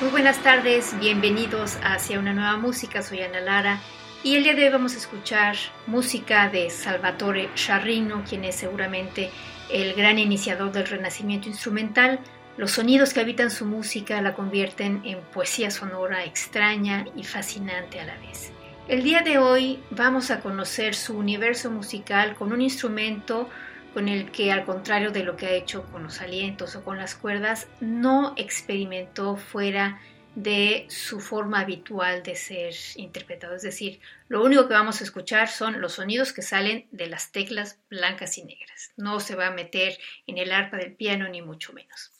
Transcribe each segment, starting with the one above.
Muy buenas tardes, bienvenidos hacia una nueva música, soy Ana Lara y el día de hoy vamos a escuchar música de Salvatore Charrino, quien es seguramente el gran iniciador del renacimiento instrumental. Los sonidos que habitan su música la convierten en poesía sonora extraña y fascinante a la vez. El día de hoy vamos a conocer su universo musical con un instrumento con el que al contrario de lo que ha hecho con los alientos o con las cuerdas, no experimentó fuera de su forma habitual de ser interpretado. Es decir, lo único que vamos a escuchar son los sonidos que salen de las teclas blancas y negras. No se va a meter en el arpa del piano ni mucho menos.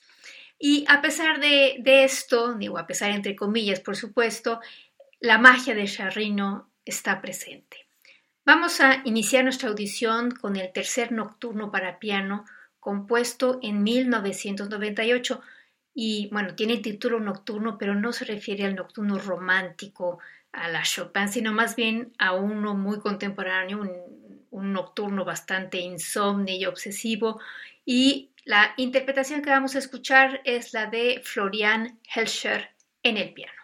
Y a pesar de, de esto, digo a pesar entre comillas, por supuesto, la magia de Charrino está presente. Vamos a iniciar nuestra audición con el tercer nocturno para piano, compuesto en 1998. Y bueno, tiene título nocturno, pero no se refiere al nocturno romántico, a la Chopin, sino más bien a uno muy contemporáneo, un, un nocturno bastante insomne y obsesivo. Y la interpretación que vamos a escuchar es la de Florian Helscher en el piano.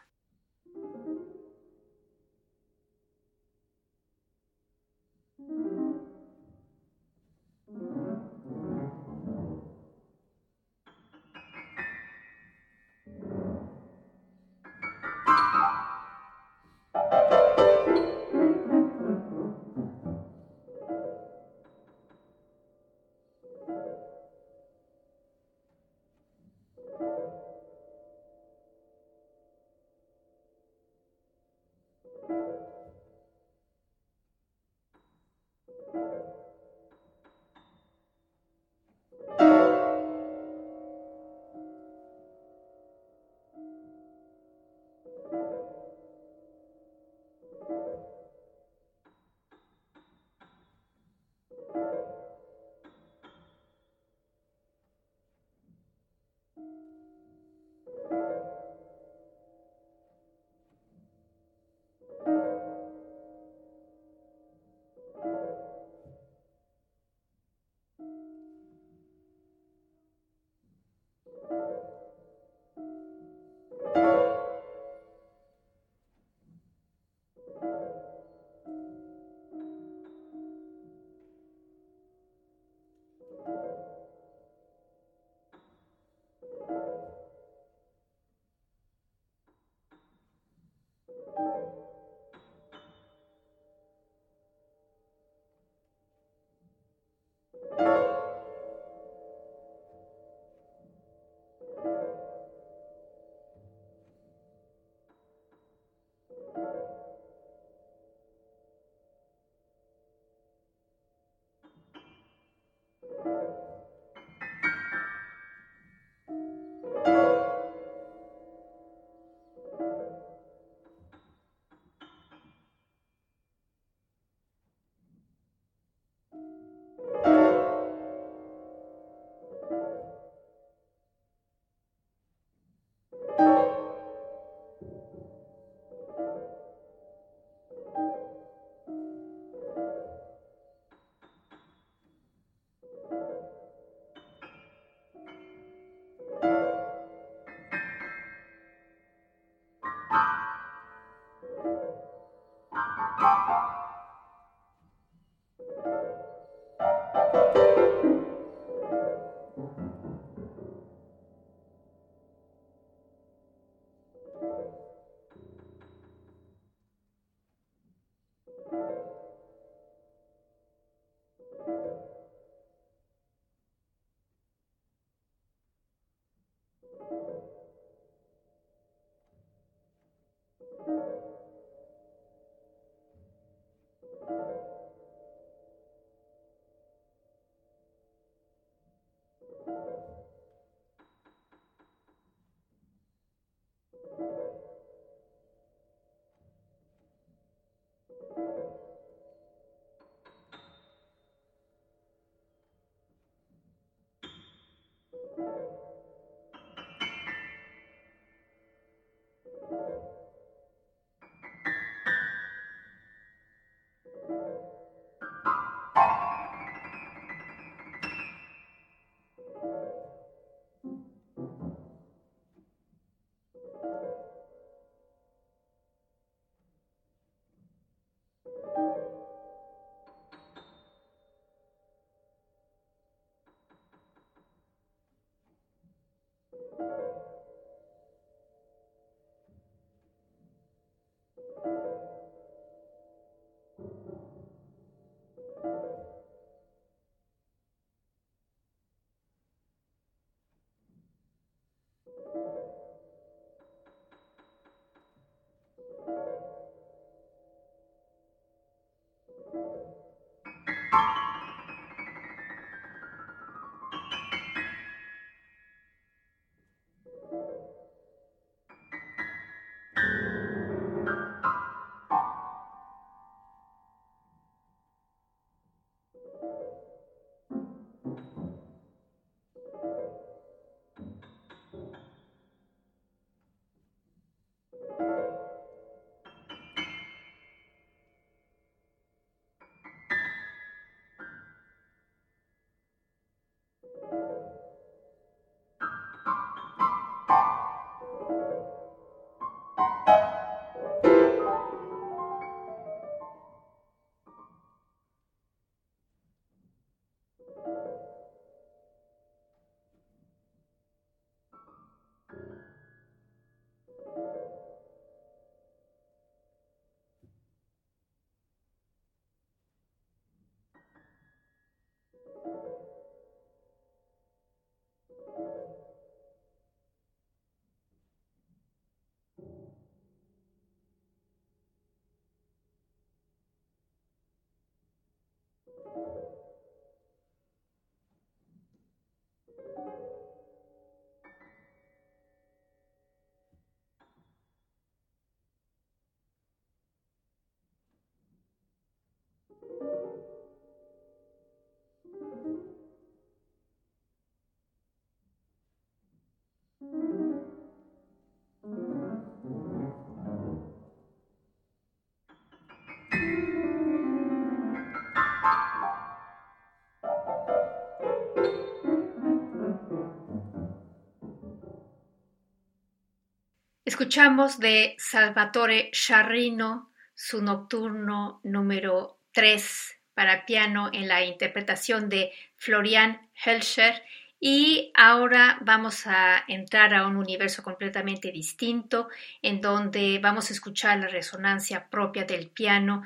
Escuchamos de Salvatore Sciarrino su nocturno número 3 para piano en la interpretación de Florian Helscher y ahora vamos a entrar a un universo completamente distinto en donde vamos a escuchar la resonancia propia del piano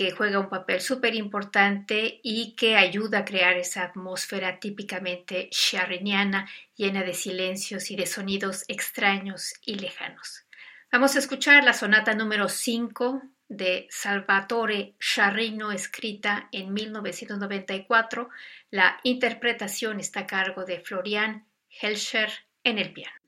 que juega un papel súper importante y que ayuda a crear esa atmósfera típicamente sciarriniana, llena de silencios y de sonidos extraños y lejanos. Vamos a escuchar la sonata número 5 de Salvatore Sciarrino, escrita en 1994. La interpretación está a cargo de Florian Helscher en el piano.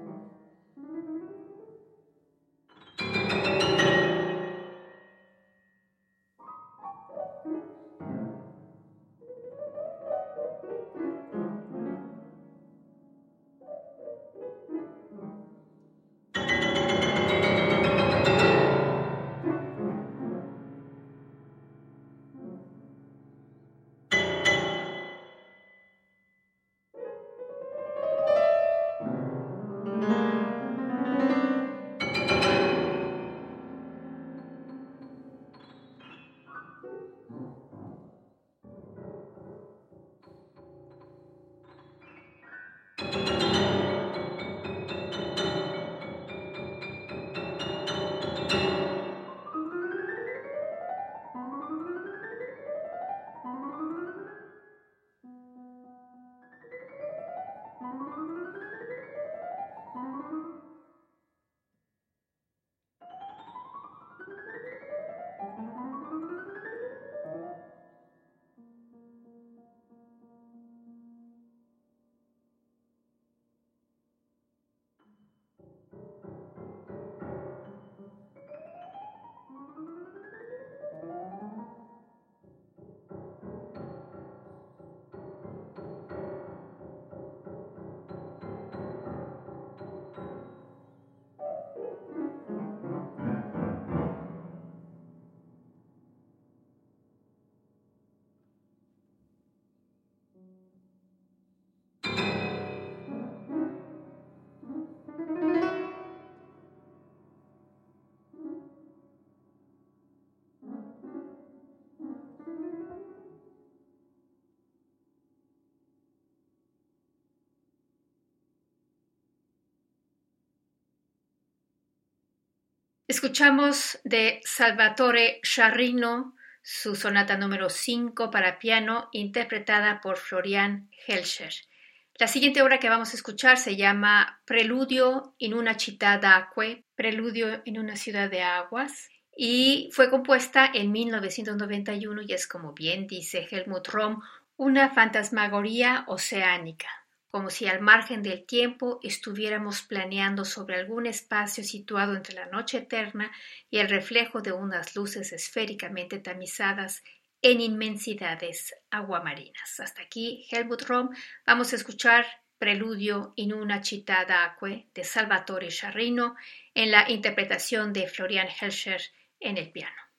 Mm-hmm. Escuchamos de Salvatore Charrino su sonata número 5 para piano interpretada por Florian Helscher. La siguiente obra que vamos a escuchar se llama Preludio in una città d'acque, Preludio en una ciudad de aguas, y fue compuesta en 1991 y es como bien dice Helmut Rom, una fantasmagoría oceánica como si al margen del tiempo estuviéramos planeando sobre algún espacio situado entre la noche eterna y el reflejo de unas luces esféricamente tamizadas en inmensidades aguamarinas. Hasta aquí, Helmut Rom. Vamos a escuchar Preludio in una città d'acque de Salvatore Charrino en la interpretación de Florian Helscher en el piano.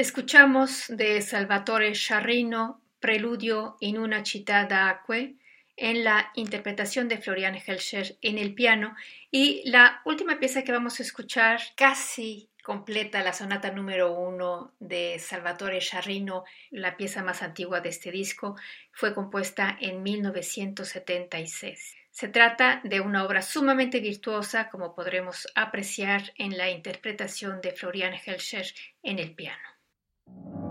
Escuchamos de Salvatore Sciarrino Preludio in una città d'acque en la interpretación de Florian Helscher en el piano y la última pieza que vamos a escuchar casi completa la sonata número uno de Salvatore Sciarrino, la pieza más antigua de este disco, fue compuesta en 1976. Se trata de una obra sumamente virtuosa, como podremos apreciar en la interpretación de Florian Helscher en el piano. thank you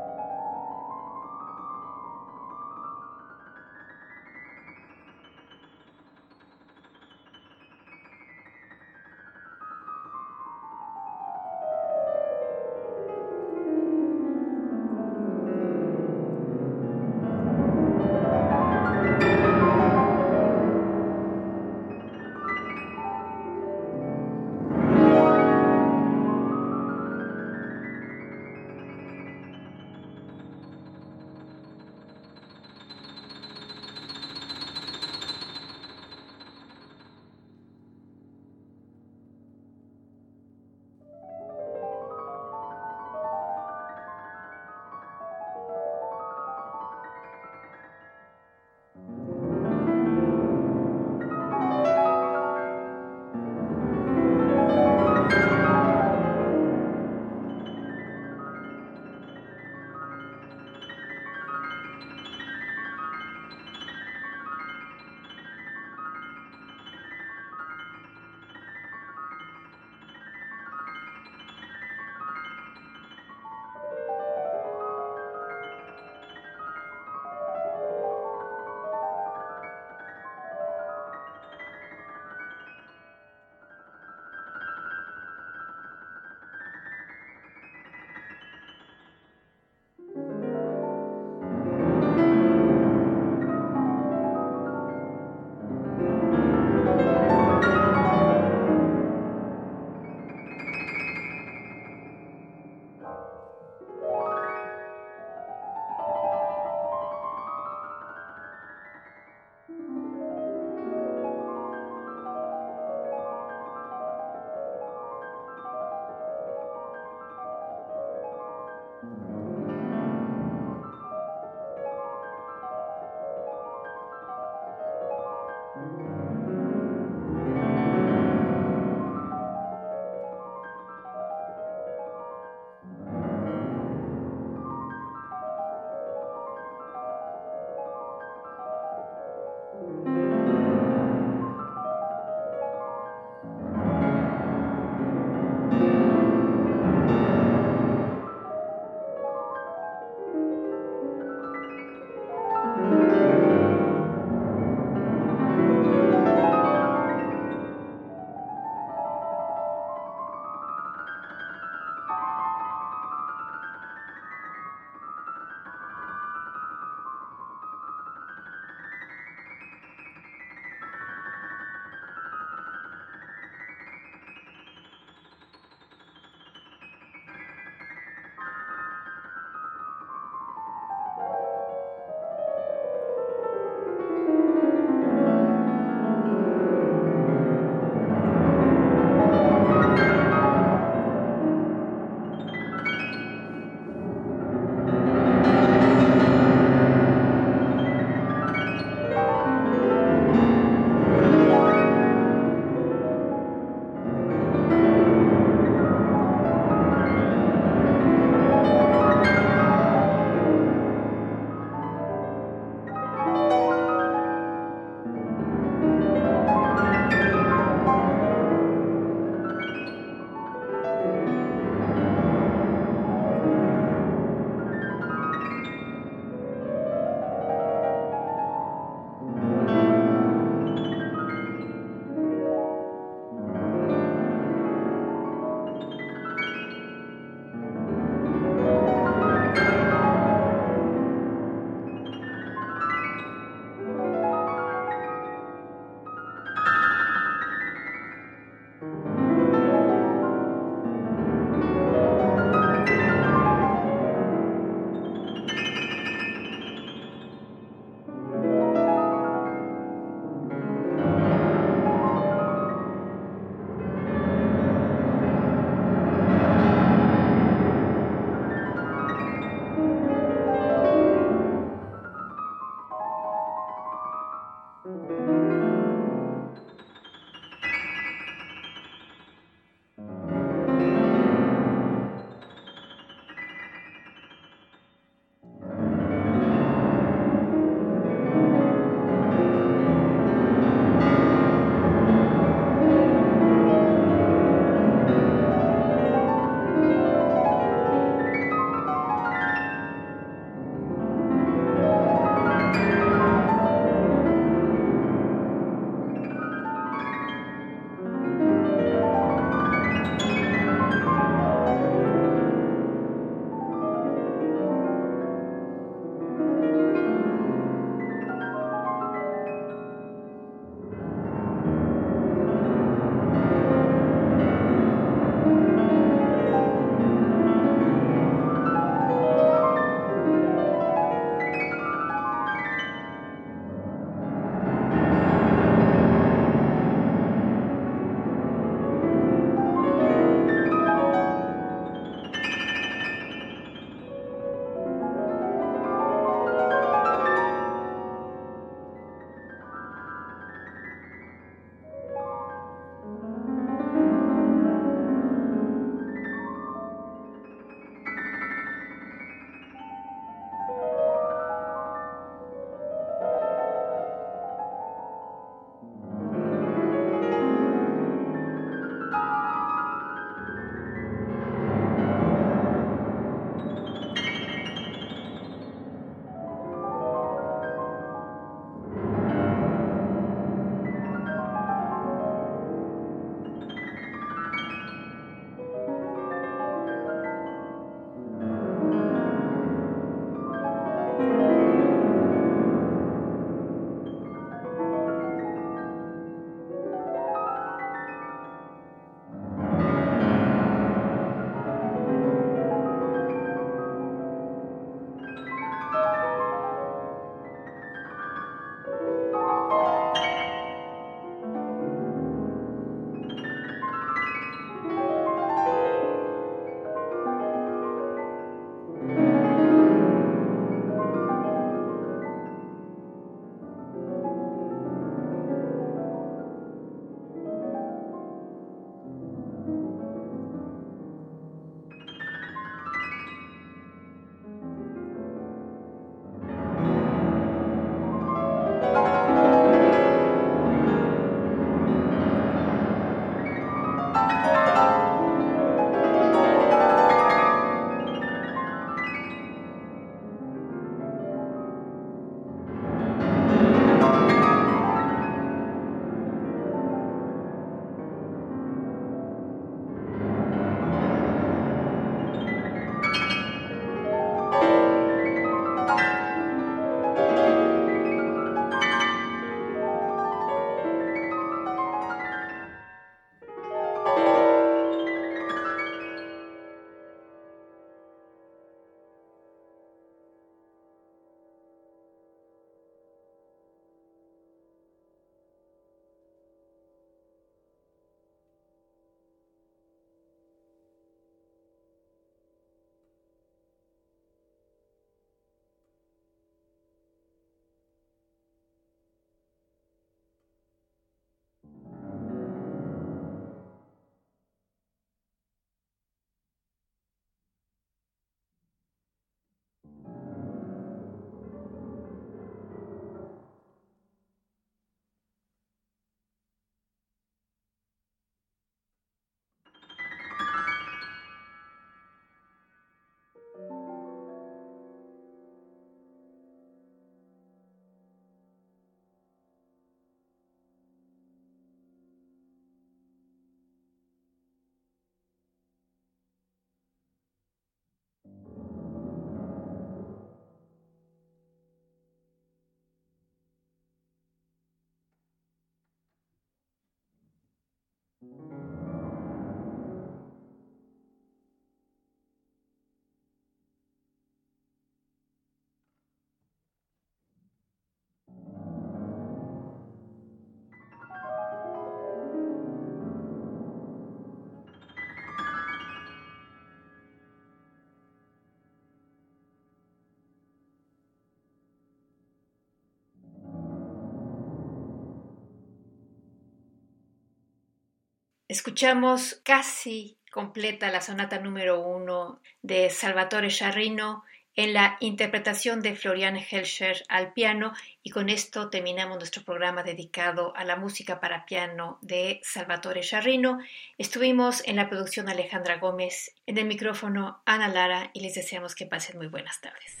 Escuchamos casi completa la sonata número uno de Salvatore Charrino en la interpretación de Florian Helscher al piano y con esto terminamos nuestro programa dedicado a la música para piano de Salvatore Charrino. Estuvimos en la producción Alejandra Gómez, en el micrófono Ana Lara y les deseamos que pasen muy buenas tardes.